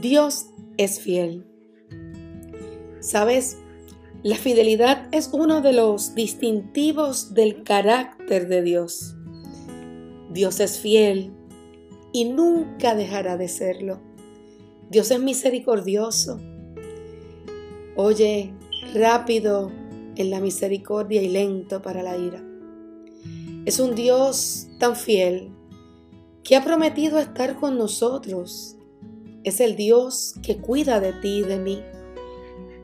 Dios es fiel. ¿Sabes? La fidelidad es uno de los distintivos del carácter de Dios. Dios es fiel y nunca dejará de serlo. Dios es misericordioso. Oye, rápido en la misericordia y lento para la ira. Es un Dios tan fiel que ha prometido estar con nosotros. Es el Dios que cuida de ti y de mí.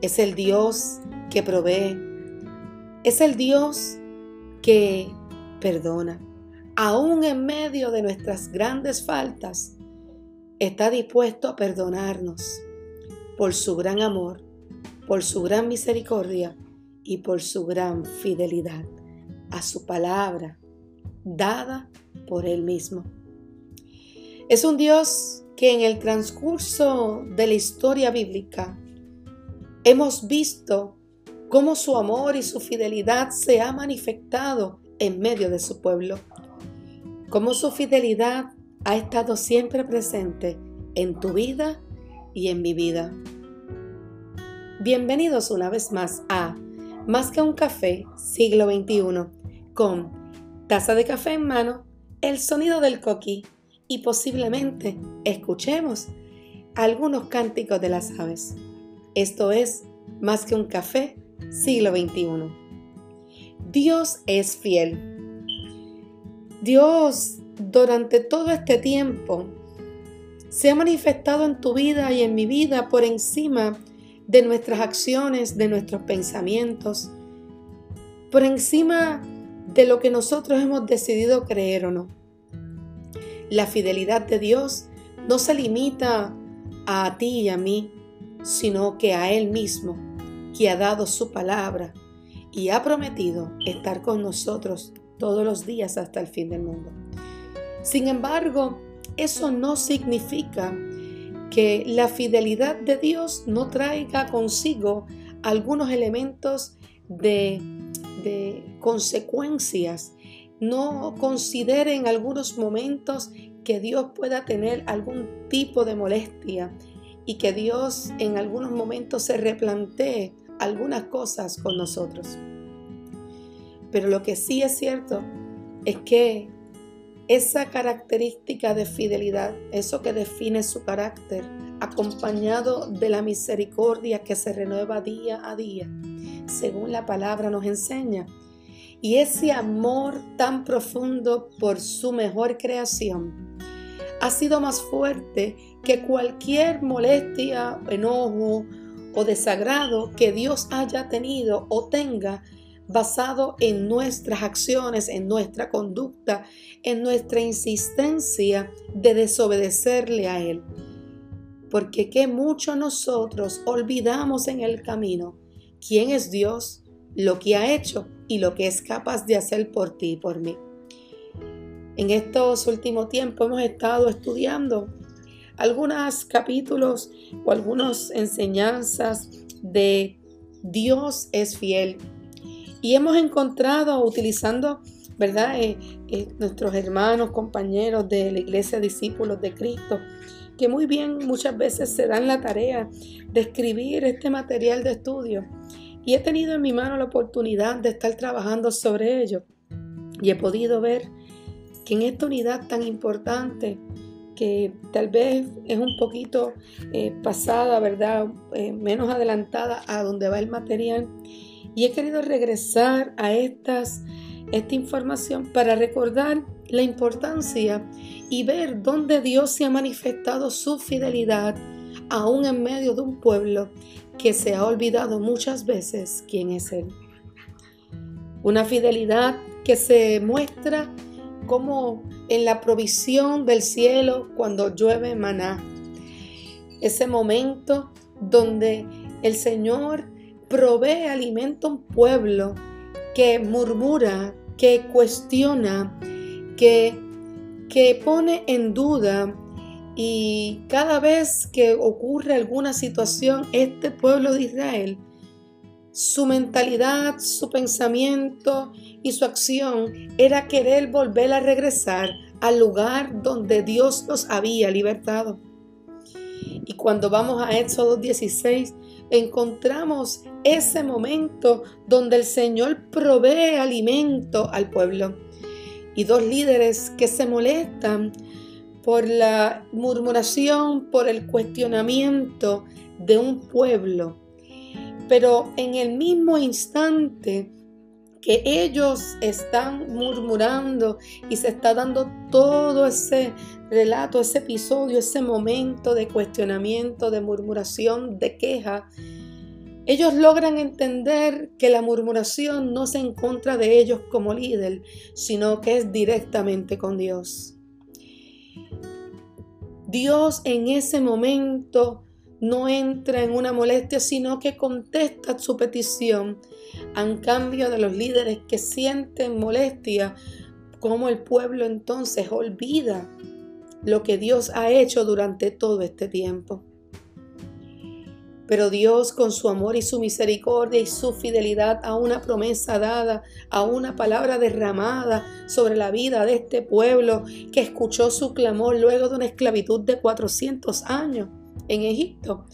Es el Dios que provee. Es el Dios que perdona. Aún en medio de nuestras grandes faltas, está dispuesto a perdonarnos por su gran amor, por su gran misericordia y por su gran fidelidad a su palabra dada por Él mismo. Es un Dios que en el transcurso de la historia bíblica hemos visto cómo su amor y su fidelidad se ha manifestado en medio de su pueblo, cómo su fidelidad ha estado siempre presente en tu vida y en mi vida. Bienvenidos una vez más a más que un café, siglo XXI, con taza de café en mano, el sonido del coquí y posiblemente escuchemos algunos cánticos de las aves. Esto es más que un café, siglo XXI. Dios es fiel. Dios durante todo este tiempo se ha manifestado en tu vida y en mi vida por encima de nuestras acciones, de nuestros pensamientos, por encima de lo que nosotros hemos decidido creer o no. La fidelidad de Dios no se limita a ti y a mí, sino que a Él mismo, que ha dado su palabra y ha prometido estar con nosotros todos los días hasta el fin del mundo. Sin embargo, eso no significa que la fidelidad de Dios no traiga consigo algunos elementos de, consecuencias. No considere en algunos momentos que Dios pueda tener algún tipo de molestia y que Dios en algunos momentos se replantee algunas cosas con nosotros. Pero lo que sí es cierto es que esa característica de fidelidad, eso que define su carácter, acompañado de la misericordia que se renueva día a día, según la palabra nos enseña, y ese amor tan profundo por su mejor creación, ha sido más fuerte que cualquier molestia, enojo o desagrado que Dios haya tenido o tenga basado en nuestras acciones, en nuestra conducta, en nuestra insistencia de desobedecerle a Él. Porque qué mucho nosotros olvidamos en el camino quién es Dios, lo que ha hecho y lo que es capaz de hacer por ti y por mí. En estos últimos tiempos hemos estado estudiando algunos capítulos o algunas enseñanzas de Dios es fiel y hemos encontrado, utilizando, ¿verdad? Eh, eh, nuestros hermanos, compañeros de la iglesia, discípulos de Cristo, que muy bien muchas veces se dan la tarea de escribir este material de estudio. Y he tenido en mi mano la oportunidad de estar trabajando sobre ello. Y he podido ver que en esta unidad tan importante, que tal vez es un poquito eh, pasada, ¿verdad? menos adelantada a donde va el material, y he querido regresar a estas, esta información para recordar la importancia y ver dónde Dios se ha manifestado su fidelidad aún en medio de un pueblo que se ha olvidado muchas veces quién es Él. Una fidelidad que se muestra como en la provisión del cielo cuando llueve maná. Ese momento donde el Señor provee alimento a un pueblo que murmura, que cuestiona, que, que pone en duda y cada vez que ocurre alguna situación, este pueblo de Israel, su mentalidad, su pensamiento y su acción era querer volver a regresar al lugar donde Dios los había libertado. Y cuando vamos a Éxodo 16, encontramos ese momento donde el Señor provee alimento al pueblo. Y dos líderes que se molestan por la murmuración, por el cuestionamiento de un pueblo. Pero en el mismo instante que ellos están murmurando y se está dando todo ese relato, ese episodio, ese momento de cuestionamiento, de murmuración, de queja, ellos logran entender que la murmuración no es en contra de ellos como líder, sino que es directamente con Dios. Dios en ese momento no entra en una molestia, sino que contesta su petición en cambio de los líderes que sienten molestia, como el pueblo entonces olvida lo que Dios ha hecho durante todo este tiempo. Pero Dios con su amor y su misericordia y su fidelidad a una promesa dada, a una palabra derramada sobre la vida de este pueblo que escuchó su clamor luego de una esclavitud de 400 años en Egipto,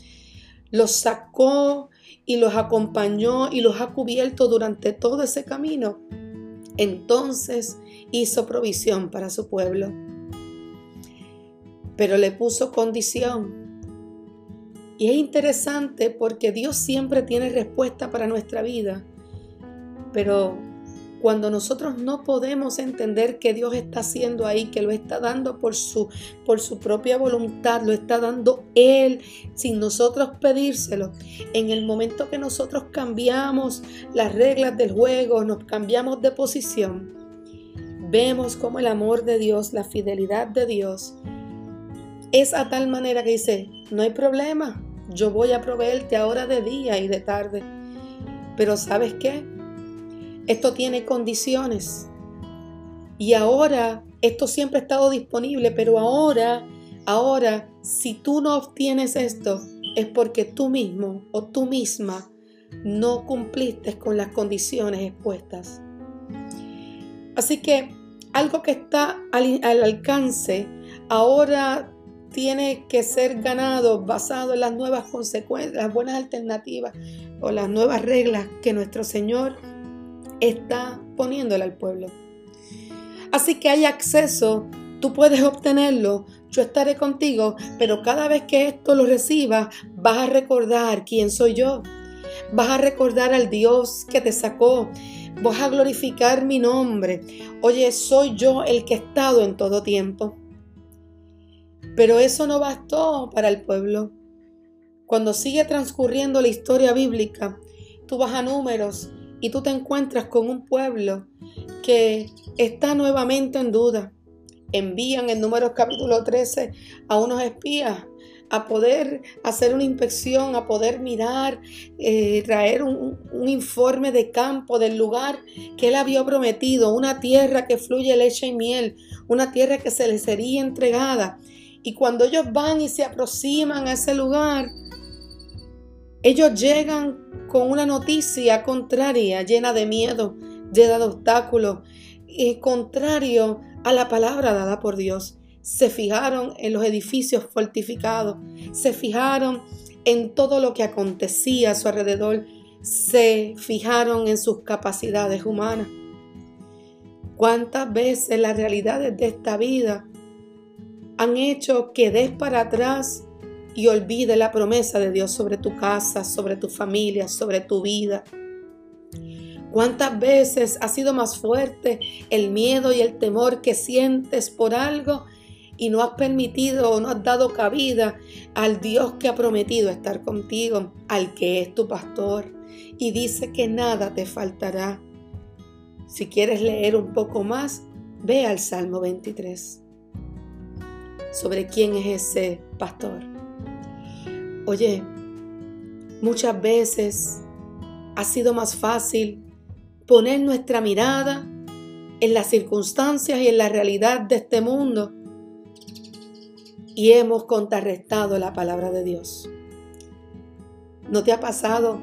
los sacó y los acompañó y los ha cubierto durante todo ese camino. Entonces hizo provisión para su pueblo. Pero le puso condición y es interesante porque Dios siempre tiene respuesta para nuestra vida. Pero cuando nosotros no podemos entender que Dios está haciendo ahí, que lo está dando por su, por su propia voluntad, lo está dando Él sin nosotros pedírselo, en el momento que nosotros cambiamos las reglas del juego, nos cambiamos de posición, vemos como el amor de Dios, la fidelidad de Dios, es a tal manera que dice, no hay problema, yo voy a proveerte ahora de día y de tarde. Pero ¿sabes qué? Esto tiene condiciones. Y ahora, esto siempre ha estado disponible, pero ahora, ahora, si tú no obtienes esto, es porque tú mismo o tú misma no cumpliste con las condiciones expuestas. Así que algo que está al, al alcance, ahora tiene que ser ganado basado en las nuevas consecuencias, las buenas alternativas o las nuevas reglas que nuestro Señor está poniéndole al pueblo. Así que hay acceso, tú puedes obtenerlo, yo estaré contigo, pero cada vez que esto lo recibas, vas a recordar quién soy yo. Vas a recordar al Dios que te sacó. Vas a glorificar mi nombre. Oye, soy yo el que he estado en todo tiempo. Pero eso no bastó para el pueblo. Cuando sigue transcurriendo la historia bíblica, tú vas a números y tú te encuentras con un pueblo que está nuevamente en duda. Envían en números capítulo 13 a unos espías a poder hacer una inspección, a poder mirar, eh, traer un, un, informe de campo del lugar que él había prometido, una tierra que fluye leche y miel, una tierra que se les sería entregada. Y cuando ellos van y se aproximan a ese lugar, ellos llegan con una noticia contraria, llena de miedo, llena de obstáculos, y contrario a la palabra dada por Dios. Se fijaron en los edificios fortificados, se fijaron en todo lo que acontecía a su alrededor, se fijaron en sus capacidades humanas. ¿Cuántas veces las realidades de esta vida han hecho que des para atrás y olvide la promesa de Dios sobre tu casa, sobre tu familia, sobre tu vida. ¿Cuántas veces ha sido más fuerte el miedo y el temor que sientes por algo y no has permitido o no has dado cabida al Dios que ha prometido estar contigo, al que es tu pastor y dice que nada te faltará? Si quieres leer un poco más, ve al Salmo 23 sobre quién es ese pastor. Oye, muchas veces ha sido más fácil poner nuestra mirada en las circunstancias y en la realidad de este mundo y hemos contrarrestado la palabra de Dios. ¿No te ha pasado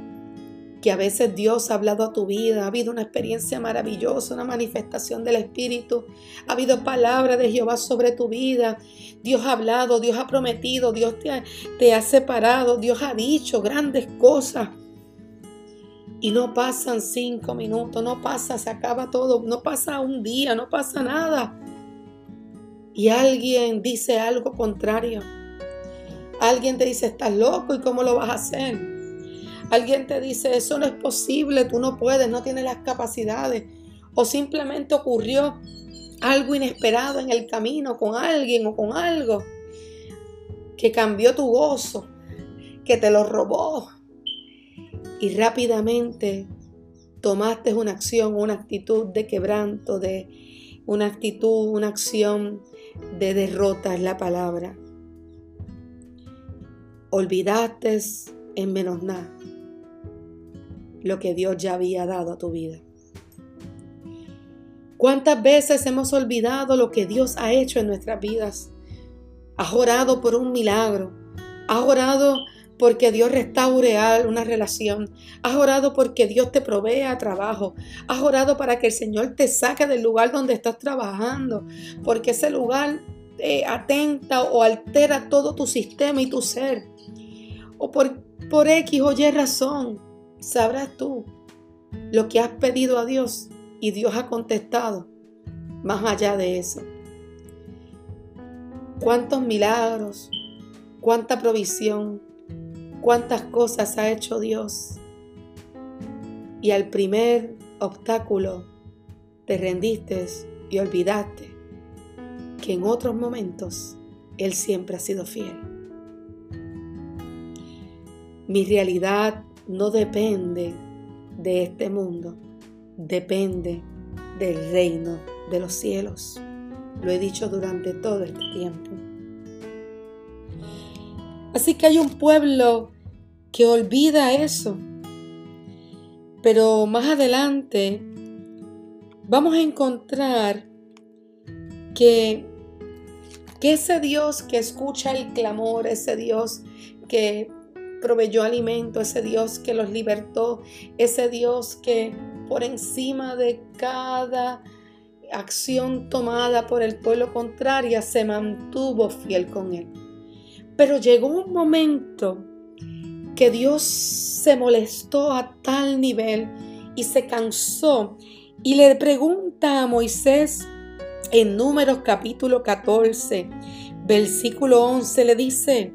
que a veces Dios ha hablado a tu vida, ha habido una experiencia maravillosa, una manifestación del Espíritu, ha habido palabra de Jehová sobre tu vida, Dios ha hablado, Dios ha prometido, Dios te ha, te ha separado, Dios ha dicho grandes cosas. Y no pasan cinco minutos, no pasa, se acaba todo, no pasa un día, no pasa nada. Y alguien dice algo contrario. Alguien te dice, estás loco y cómo lo vas a hacer. Alguien te dice, eso no es posible, tú no puedes, no tienes las capacidades. O simplemente ocurrió algo inesperado en el camino con alguien o con algo que cambió tu gozo, que te lo robó. Y rápidamente tomaste una acción, una actitud de quebranto, de una actitud, una acción de derrota es la palabra. Olvidaste en menos nada lo que Dios ya había dado a tu vida. ¿Cuántas veces hemos olvidado lo que Dios ha hecho en nuestras vidas? Has orado por un milagro. Has orado porque Dios restaure una relación. Has orado porque Dios te provea trabajo. Has orado para que el Señor te saque del lugar donde estás trabajando. Porque ese lugar eh, atenta o altera todo tu sistema y tu ser. O por, por X o Y razón sabrás tú lo que has pedido a Dios y Dios ha contestado más allá de eso. Cuántos milagros, cuánta provisión, cuántas cosas ha hecho Dios. Y al primer obstáculo te rendiste y olvidaste que en otros momentos Él siempre ha sido fiel. Mi realidad no depende de este mundo, depende del reino de los cielos. Lo he dicho durante todo este tiempo. Así que hay un pueblo que olvida eso. Pero más adelante vamos a encontrar que, que ese Dios que escucha el clamor, ese Dios que proveyó alimento, ese Dios que los libertó, ese Dios que por encima de cada acción tomada por el pueblo contrario se mantuvo fiel con él. Pero llegó un momento que Dios se molestó a tal nivel y se cansó y le pregunta a Moisés en números capítulo 14, versículo 11, le dice,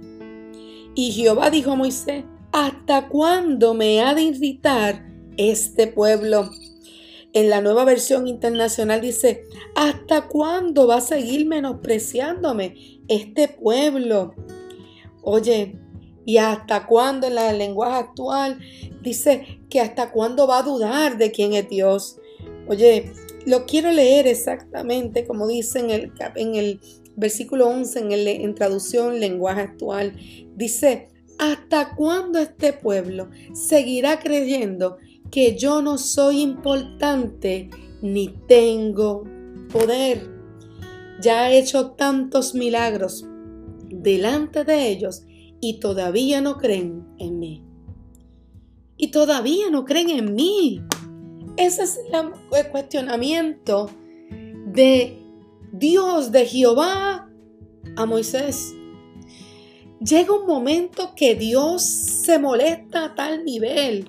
y Jehová dijo a Moisés, ¿hasta cuándo me ha de irritar este pueblo? En la nueva versión internacional dice, ¿hasta cuándo va a seguir menospreciándome este pueblo? Oye, ¿y hasta cuándo en la lenguaje actual dice que hasta cuándo va a dudar de quién es Dios? Oye, lo quiero leer exactamente como dice en el, en el versículo 11 en, en traducción lenguaje actual. Dice, ¿hasta cuándo este pueblo seguirá creyendo que yo no soy importante ni tengo poder? Ya he hecho tantos milagros delante de ellos y todavía no creen en mí. Y todavía no creen en mí. Ese es el cuestionamiento de Dios, de Jehová a Moisés. Llega un momento que Dios se molesta a tal nivel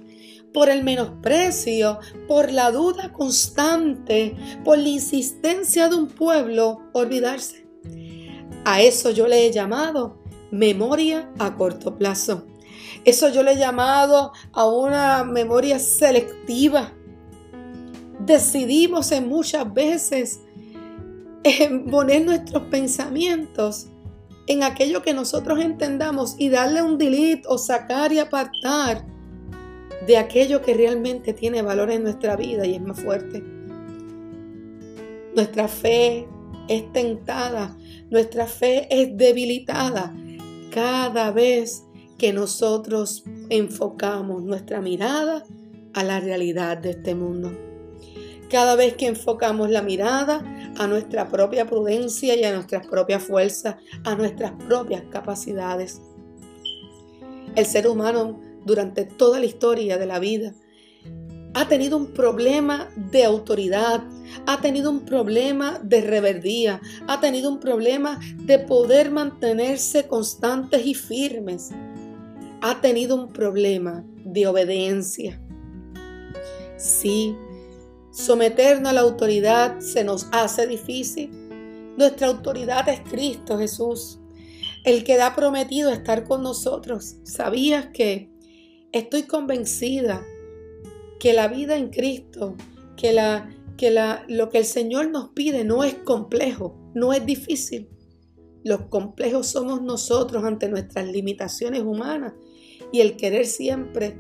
por el menosprecio, por la duda constante, por la insistencia de un pueblo olvidarse. A eso yo le he llamado memoria a corto plazo. Eso yo le he llamado a una memoria selectiva. Decidimos en muchas veces poner nuestros pensamientos en aquello que nosotros entendamos y darle un delete o sacar y apartar de aquello que realmente tiene valor en nuestra vida y es más fuerte. Nuestra fe es tentada, nuestra fe es debilitada cada vez que nosotros enfocamos nuestra mirada a la realidad de este mundo. Cada vez que enfocamos la mirada a nuestra propia prudencia y a nuestras propias fuerzas, a nuestras propias capacidades. El ser humano durante toda la historia de la vida ha tenido un problema de autoridad, ha tenido un problema de reverdía, ha tenido un problema de poder mantenerse constantes y firmes, ha tenido un problema de obediencia. Sí, someternos a la autoridad se nos hace difícil. Nuestra autoridad es Cristo Jesús, el que ha prometido estar con nosotros. ¿Sabías que estoy convencida que la vida en Cristo, que, la, que la, lo que el Señor nos pide no es complejo, no es difícil. Los complejos somos nosotros ante nuestras limitaciones humanas y el querer siempre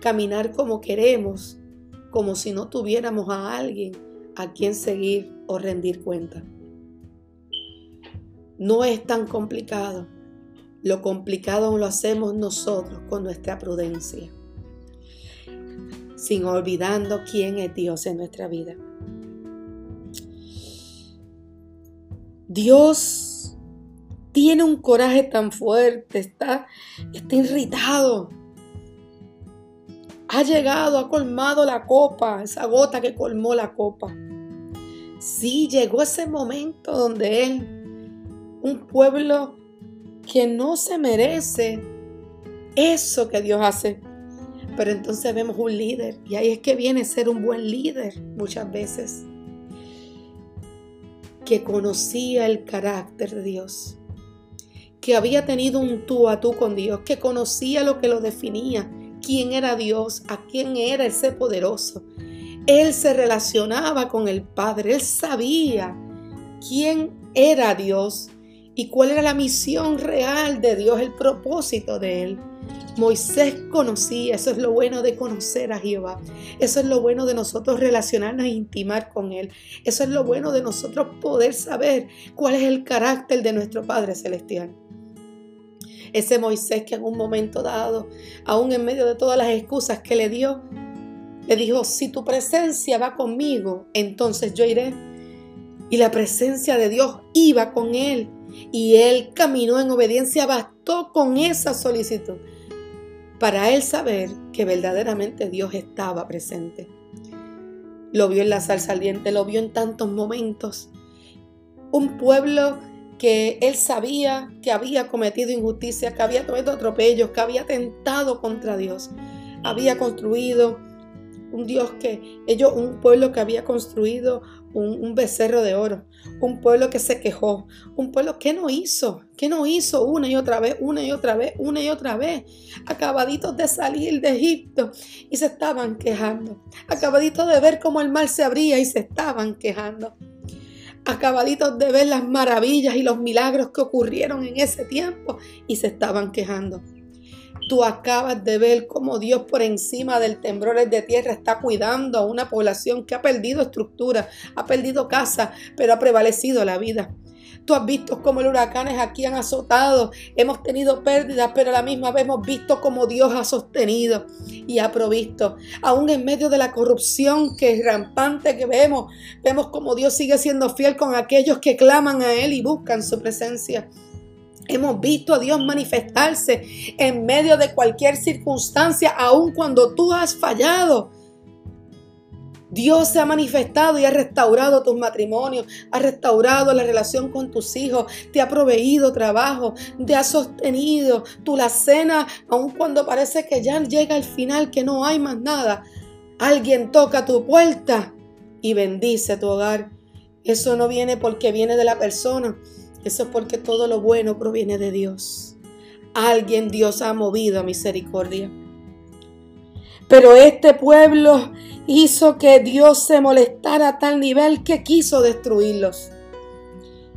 caminar como queremos, como si no tuviéramos a alguien a quien seguir o rendir cuenta. No es tan complicado. Lo complicado lo hacemos nosotros con nuestra prudencia sin olvidando quién es Dios en nuestra vida. Dios tiene un coraje tan fuerte, está, está irritado. Ha llegado, ha colmado la copa, esa gota que colmó la copa. Sí, llegó ese momento donde Él, un pueblo que no se merece eso que Dios hace pero entonces vemos un líder y ahí es que viene ser un buen líder muchas veces, que conocía el carácter de Dios, que había tenido un tú a tú con Dios, que conocía lo que lo definía, quién era Dios, a quién era ese poderoso. Él se relacionaba con el Padre, él sabía quién era Dios y cuál era la misión real de Dios, el propósito de él. Moisés conocía, eso es lo bueno de conocer a Jehová, eso es lo bueno de nosotros relacionarnos e intimar con Él, eso es lo bueno de nosotros poder saber cuál es el carácter de nuestro Padre Celestial. Ese Moisés que en un momento dado, aún en medio de todas las excusas que le dio, le dijo, si tu presencia va conmigo, entonces yo iré. Y la presencia de Dios iba con él. Y él caminó en obediencia, bastó con esa solicitud para él saber que verdaderamente Dios estaba presente. Lo vio en la sal saliente, lo vio en tantos momentos. Un pueblo que él sabía que había cometido injusticia, que había cometido atropellos, que había tentado contra Dios. Había construido un Dios que ellos, un pueblo que había construido un, becerro de oro, un pueblo que se quejó, un pueblo que no hizo, que no hizo una y otra vez, una y otra vez, una y otra vez, acabaditos de salir de Egipto y se estaban quejando, acabaditos de ver cómo el mar se abría y se estaban quejando, acabaditos de ver las maravillas y los milagros que ocurrieron en ese tiempo y se estaban quejando. Tú acabas de ver cómo Dios por encima del temblor de tierra está cuidando a una población que ha perdido estructura, ha perdido casa, pero ha prevalecido la vida. Tú has visto cómo los huracanes aquí han azotado, hemos tenido pérdidas, pero a la misma vez hemos visto cómo Dios ha sostenido y ha provisto. Aún en medio de la corrupción que es rampante que vemos, vemos cómo Dios sigue siendo fiel con aquellos que claman a Él y buscan su presencia. Hemos visto a Dios manifestarse en medio de cualquier circunstancia, aun cuando tú has fallado. Dios se ha manifestado y ha restaurado tus matrimonios, ha restaurado la relación con tus hijos, te ha proveído trabajo, te ha sostenido. Tu la cena, aun cuando parece que ya llega el final, que no hay más nada, alguien toca tu puerta y bendice tu hogar. Eso no viene porque viene de la persona, eso es porque todo lo bueno proviene de Dios. Alguien Dios ha movido a misericordia. Pero este pueblo hizo que Dios se molestara a tal nivel que quiso destruirlos.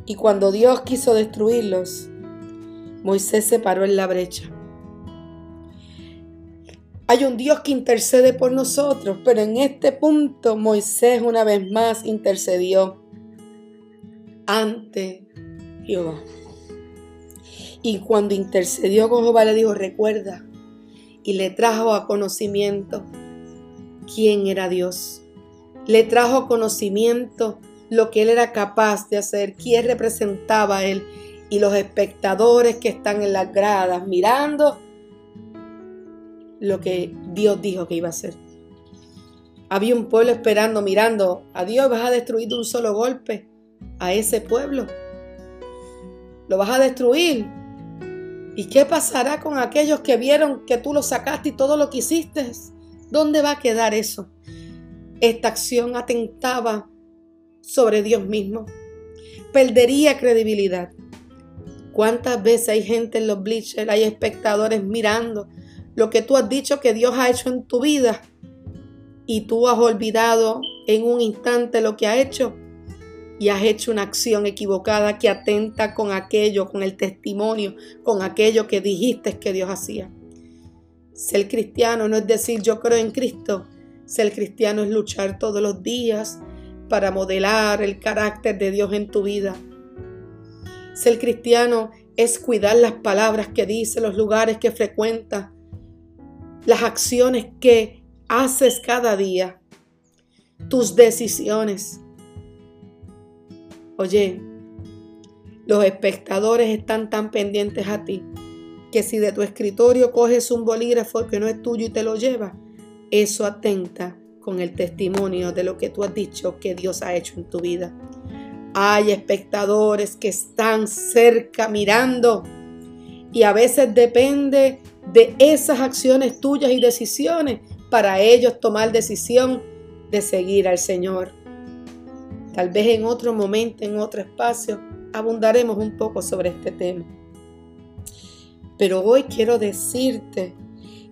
Y cuando Dios quiso destruirlos, Moisés se paró en la brecha. Hay un Dios que intercede por nosotros, pero en este punto Moisés una vez más intercedió ante Jehová. Y cuando intercedió con Jehová le dijo, recuerda, y le trajo a conocimiento quién era Dios. Le trajo a conocimiento lo que él era capaz de hacer, quién representaba a él y los espectadores que están en las gradas mirando lo que Dios dijo que iba a hacer. Había un pueblo esperando, mirando a Dios. Vas a destruir de un solo golpe a ese pueblo. Lo vas a destruir. ¿Y qué pasará con aquellos que vieron que tú lo sacaste y todo lo que hiciste? ¿Dónde va a quedar eso? Esta acción atentaba sobre Dios mismo. Perdería credibilidad. ¿Cuántas veces hay gente en los bleachers, hay espectadores mirando lo que tú has dicho que Dios ha hecho en tu vida y tú has olvidado en un instante lo que ha hecho y has hecho una acción equivocada que atenta con aquello, con el testimonio, con aquello que dijiste que Dios hacía. Ser cristiano no es decir yo creo en Cristo. Ser cristiano es luchar todos los días para modelar el carácter de Dios en tu vida. Ser cristiano es cuidar las palabras que dice, los lugares que frecuenta, las acciones que haces cada día, tus decisiones. Oye, los espectadores están tan pendientes a ti que si de tu escritorio coges un bolígrafo que no es tuyo y te lo llevas, eso atenta con el testimonio de lo que tú has dicho que Dios ha hecho en tu vida. Hay espectadores que están cerca mirando y a veces depende de esas acciones tuyas y decisiones para ellos tomar decisión de seguir al Señor. Tal vez en otro momento, en otro espacio, abundaremos un poco sobre este tema. Pero hoy quiero decirte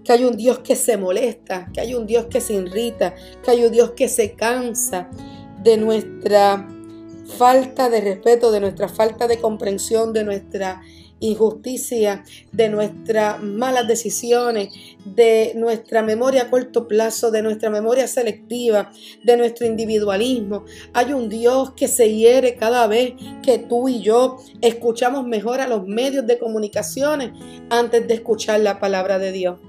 que hay un Dios que se molesta, que hay un Dios que se irrita, que hay un Dios que se cansa de nuestra falta de respeto, de nuestra falta de comprensión, de nuestra injusticia, de nuestras malas decisiones, de nuestra memoria a corto plazo, de nuestra memoria selectiva, de nuestro individualismo. Hay un Dios que se hiere cada vez que tú y yo escuchamos mejor a los medios de comunicaciones antes de escuchar la palabra de Dios.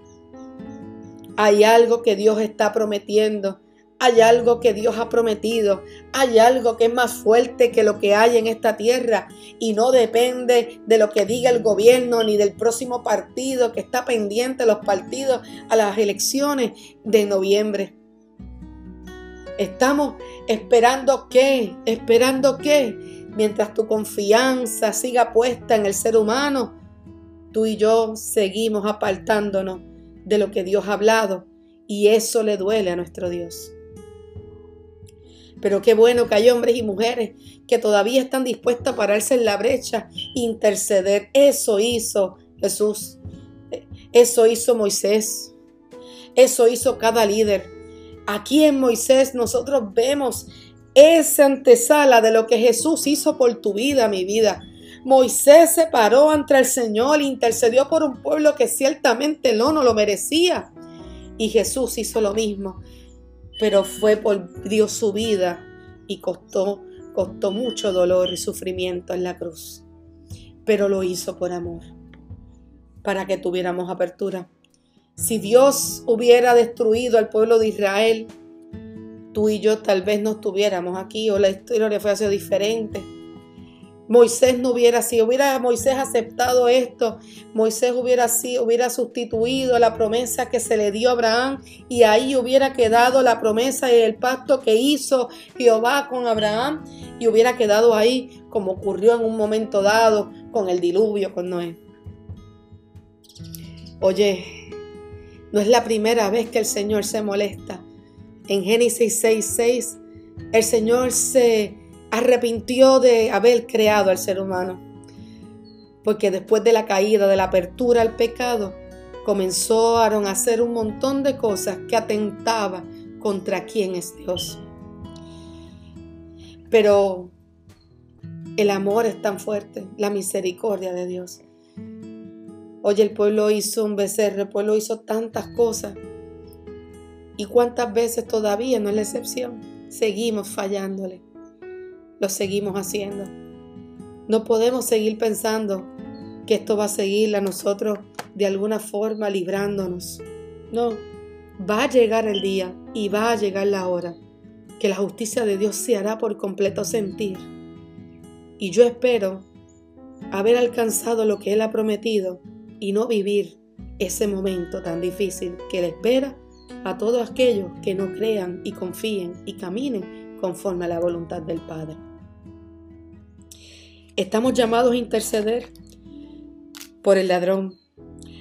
Hay algo que Dios está prometiendo hay algo que Dios ha prometido, hay algo que es más fuerte que lo que hay en esta tierra y no depende de lo que diga el gobierno ni del próximo partido que está pendiente los partidos a las elecciones de noviembre. Estamos esperando qué, esperando qué, mientras tu confianza siga puesta en el ser humano, tú y yo seguimos apartándonos de lo que Dios ha hablado y eso le duele a nuestro Dios. Pero qué bueno que hay hombres y mujeres que todavía están dispuestos a pararse en la brecha, interceder. Eso hizo Jesús. Eso hizo Moisés. Eso hizo cada líder. Aquí en Moisés nosotros vemos esa antesala de lo que Jesús hizo por tu vida, mi vida. Moisés se paró ante el Señor, intercedió por un pueblo que ciertamente no, no lo merecía. Y Jesús hizo lo mismo pero fue por Dios su vida y costó, costó mucho dolor y sufrimiento en la cruz. Pero lo hizo por amor, para que tuviéramos apertura. Si Dios hubiera destruido al pueblo de Israel, tú y yo tal vez no estuviéramos aquí o la historia fuese diferente Moisés no hubiera sido, hubiera Moisés aceptado esto, Moisés hubiera sido, hubiera sustituido la promesa que se le dio a Abraham y ahí hubiera quedado la promesa y el pacto que hizo Jehová con Abraham y hubiera quedado ahí como ocurrió en un momento dado con el diluvio con Noé. Oye, no es la primera vez que el Señor se molesta. En Génesis 6:6 el Señor se arrepintió de haber creado al ser humano. Porque después de la caída, de la apertura al pecado, comenzaron a hacer un montón de cosas que atentaban contra quién es Dios. Pero el amor es tan fuerte, la misericordia de Dios. Oye, el pueblo hizo un becerro, el pueblo hizo tantas cosas. ¿Y cuántas veces todavía no es la excepción? Seguimos fallándole lo seguimos haciendo. No podemos seguir pensando que esto va a seguir a nosotros de alguna forma librándonos. No, va a llegar el día y va a llegar la hora que la justicia de Dios se hará por completo sentir. Y yo espero haber alcanzado lo que Él ha prometido y no vivir ese momento tan difícil que le espera a todos aquellos que no crean y confíen y caminen conforme a la voluntad del Padre. Estamos llamados a interceder por el ladrón.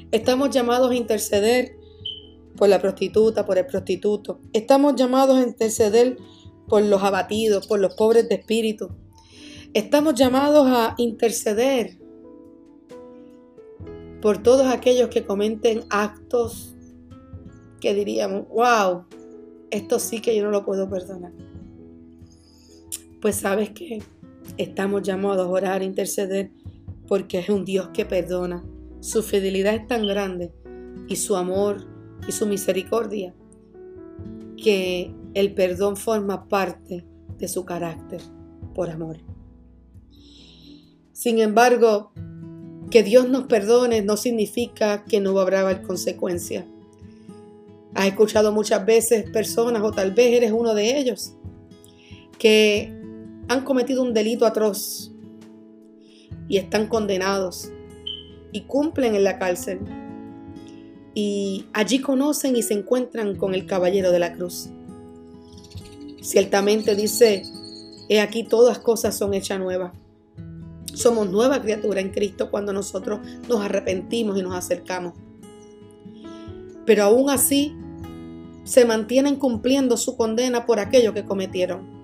Estamos llamados a interceder por la prostituta, por el prostituto. Estamos llamados a interceder por los abatidos, por los pobres de espíritu. Estamos llamados a interceder por todos aquellos que cometen actos que diríamos, wow, esto sí que yo no lo puedo perdonar. Pues sabes que estamos llamados a orar, a interceder, porque es un Dios que perdona. Su fidelidad es tan grande y su amor y su misericordia que el perdón forma parte de su carácter por amor. Sin embargo, que Dios nos perdone no significa que no habrá consecuencias. Has escuchado muchas veces personas, o tal vez eres uno de ellos, que han cometido un delito atroz y están condenados y cumplen en la cárcel. Y allí conocen y se encuentran con el caballero de la cruz. Ciertamente dice, he aquí todas cosas son hechas nuevas. Somos nueva criatura en Cristo cuando nosotros nos arrepentimos y nos acercamos. Pero aún así se mantienen cumpliendo su condena por aquello que cometieron.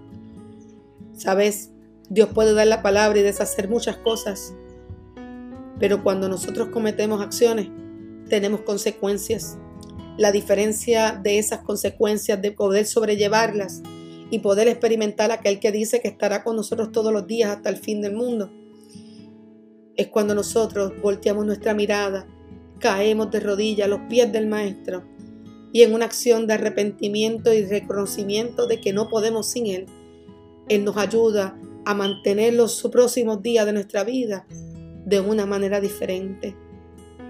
Sabes, Dios puede dar la palabra y deshacer muchas cosas, pero cuando nosotros cometemos acciones, tenemos consecuencias. La diferencia de esas consecuencias, de poder sobrellevarlas y poder experimentar aquel que dice que estará con nosotros todos los días hasta el fin del mundo. Es cuando nosotros volteamos nuestra mirada, caemos de rodillas a los pies del Maestro y en una acción de arrepentimiento y reconocimiento de que no podemos sin Él. Él nos ayuda a mantener los próximos días de nuestra vida de una manera diferente,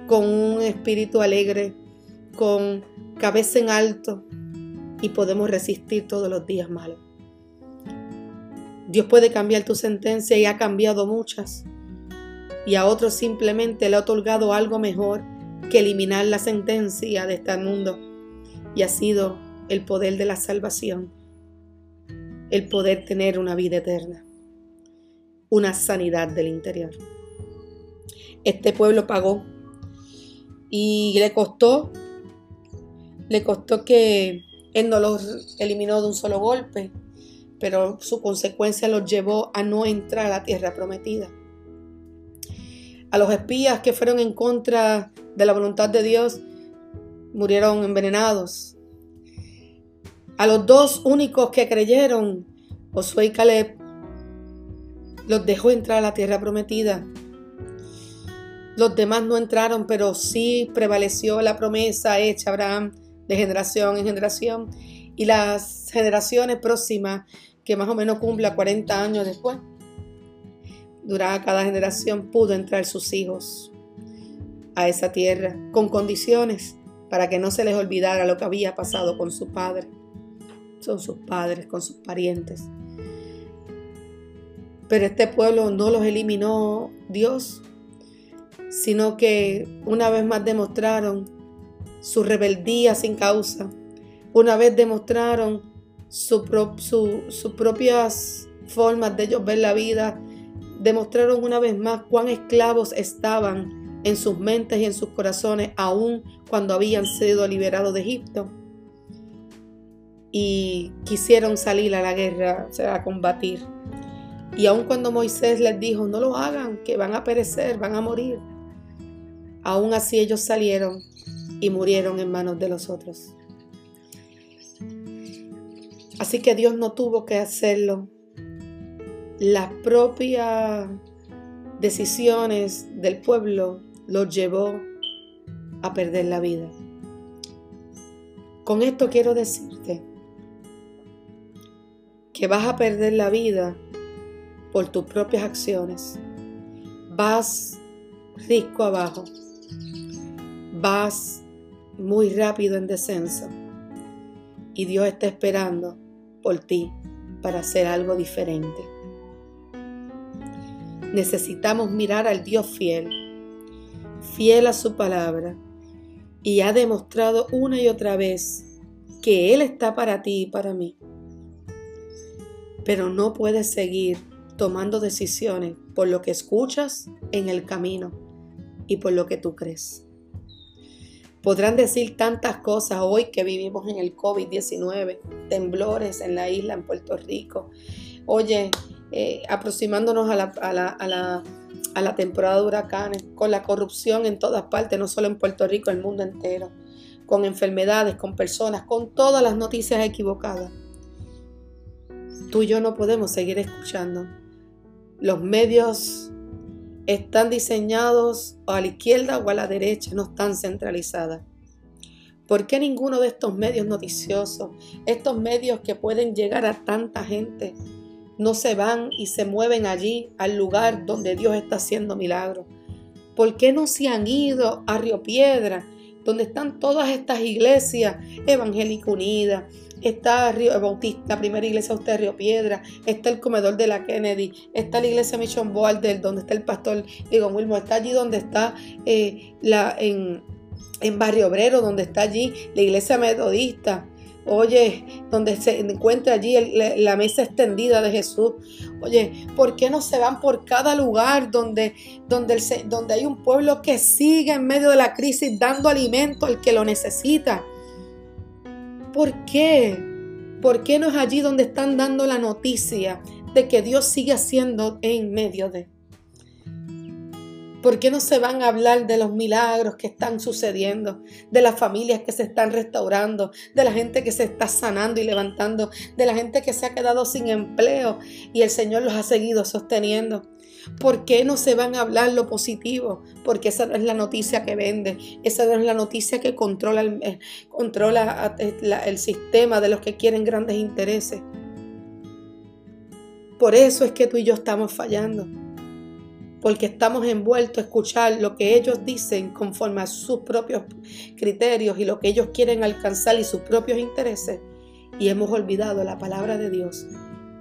con un espíritu alegre, con cabeza en alto, y podemos resistir todos los días malos. Dios puede cambiar tu sentencia y ha cambiado muchas. Y a otros simplemente le ha otorgado algo mejor que eliminar la sentencia de este mundo. Y ha sido el poder de la salvación. El poder tener una vida eterna. Una sanidad del interior. Este pueblo pagó. Y le costó. Le costó que él no los eliminó de un solo golpe, pero su consecuencia los llevó a no entrar a la tierra prometida. A los espías que fueron en contra de la voluntad de Dios murieron envenenados. A los dos únicos que creyeron, Josué y Caleb, los dejó entrar a la tierra prometida. Los demás no entraron, pero sí prevaleció la promesa hecha a Abraham de generación en generación y las generaciones próximas que más o menos cumpla 40 años después. Durante cada generación pudo entrar sus hijos a esa tierra con condiciones para que no se les olvidara lo que había pasado con su padre, con sus padres, con sus parientes. Pero este pueblo no los eliminó Dios, sino que una vez más demostraron su rebeldía sin causa. Una vez demostraron sus propias formas de ellos ver la vida, demostraron una vez más cuán esclavos estaban en sus mentes y en sus corazones, aun cuando habían sido liberados de Egipto. Y quisieron salir a la guerra, o sea, a combatir. Y aun cuando Moisés les dijo, no lo hagan, que van a perecer, van a morir. Aún así ellos salieron y murieron en manos de los otros. Así que Dios no tuvo que hacerlo. Las propias decisiones del pueblo los llevó a perder la vida. Con esto quiero decirte que vas a perder la vida por tus propias acciones. Vas risco abajo. Vas muy rápido en descenso. Y Dios está esperando por ti para hacer algo diferente. Necesitamos mirar al Dios fiel, fiel a su palabra, y ha demostrado una y otra vez que Él está para ti y para mí. Pero no puedes seguir tomando decisiones por lo que escuchas en el camino y por lo que tú crees. Podrán decir tantas cosas hoy que vivimos en el COVID-19, temblores en la isla, en Puerto Rico. Oye, eh, aproximándonos a la, a, la, a, la, a la temporada de huracanes, con la corrupción en todas partes, no solo en Puerto Rico, el mundo entero, con enfermedades, con personas, con todas las noticias equivocadas. Tú y yo no podemos seguir escuchando. Los medios están diseñados a la izquierda o a la derecha, no están centralizadas. ¿Por qué ninguno de estos medios noticiosos, estos medios que pueden llegar a tanta gente, no se van y se mueven allí al lugar donde Dios está haciendo milagros? ¿Por qué no se han ido a Río Piedra, donde están todas estas iglesias evangélicas unidas, está Río Bautista, la primera iglesia usted Río Piedra, está el comedor de la Kennedy, está la iglesia Mission Boulder, donde está el pastor Diego Wilmo, está allí donde está eh, la, en, en Barrio Obrero, donde está allí la iglesia metodista. Oye, donde se encuentra allí la mesa extendida de Jesús. Oye, ¿por qué no se van por cada lugar donde, donde, donde hay un pueblo que sigue en medio de la crisis dando alimento al que lo necesita? ¿Por qué? ¿Por qué no es allí donde están dando la noticia de que Dios sigue haciendo en medio de? ¿Por qué no se van a hablar de los milagros que están sucediendo, de las familias que se están restaurando, de la gente que se está sanando y levantando, de la gente que se ha quedado sin empleo y el Señor los ha seguido sosteniendo? ¿Por qué no se van a hablar lo positivo? Porque esa no es la noticia que vende, esa no es la noticia que controla el, eh, controla eh, el sistema de los que quieren grandes intereses. Por eso es que tú y yo estamos fallando. Porque estamos envueltos a escuchar lo que ellos dicen conforme a sus propios criterios y lo que ellos quieren alcanzar y sus propios intereses. Y hemos olvidado la palabra de Dios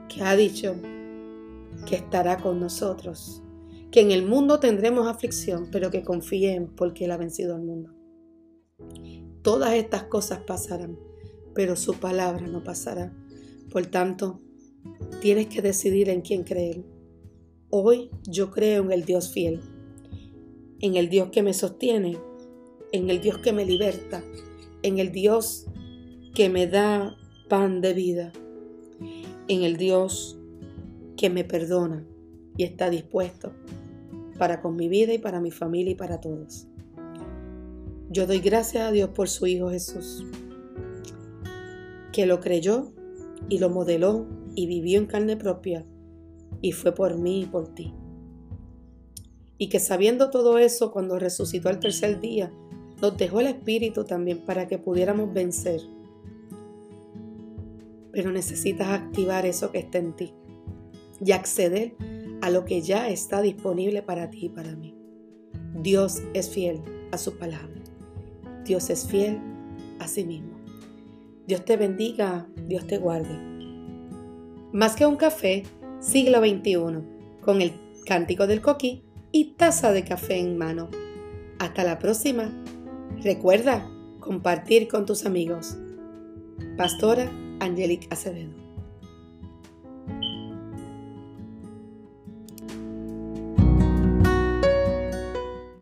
que ha dicho que estará con nosotros, que en el mundo tendremos aflicción, pero que confíen porque Él ha vencido al mundo. Todas estas cosas pasarán, pero su palabra no pasará. Por tanto, tienes que decidir en quién creer. Hoy yo creo en el Dios fiel, en el Dios que me sostiene, en el Dios que me liberta, en el Dios que me da pan de vida, en el Dios que me perdona y está dispuesto para con mi vida y para mi familia y para todos. Yo doy gracias a Dios por su Hijo Jesús, que lo creyó y lo modeló y vivió en carne propia y fue por mí y por ti. Y que sabiendo todo eso, cuando resucitó el tercer día, nos dejó el Espíritu también para que pudiéramos vencer. Pero necesitas activar eso que está en ti y acceder a lo que ya está disponible para ti y para mí. Dios es fiel a su palabra. Dios es fiel a sí mismo. Dios te bendiga, Dios te guarde. Más que un café, siglo XXI, con el cántico del coquí y taza de café en mano. Hasta la próxima. Recuerda compartir con tus amigos. Pastora Angelic Acevedo.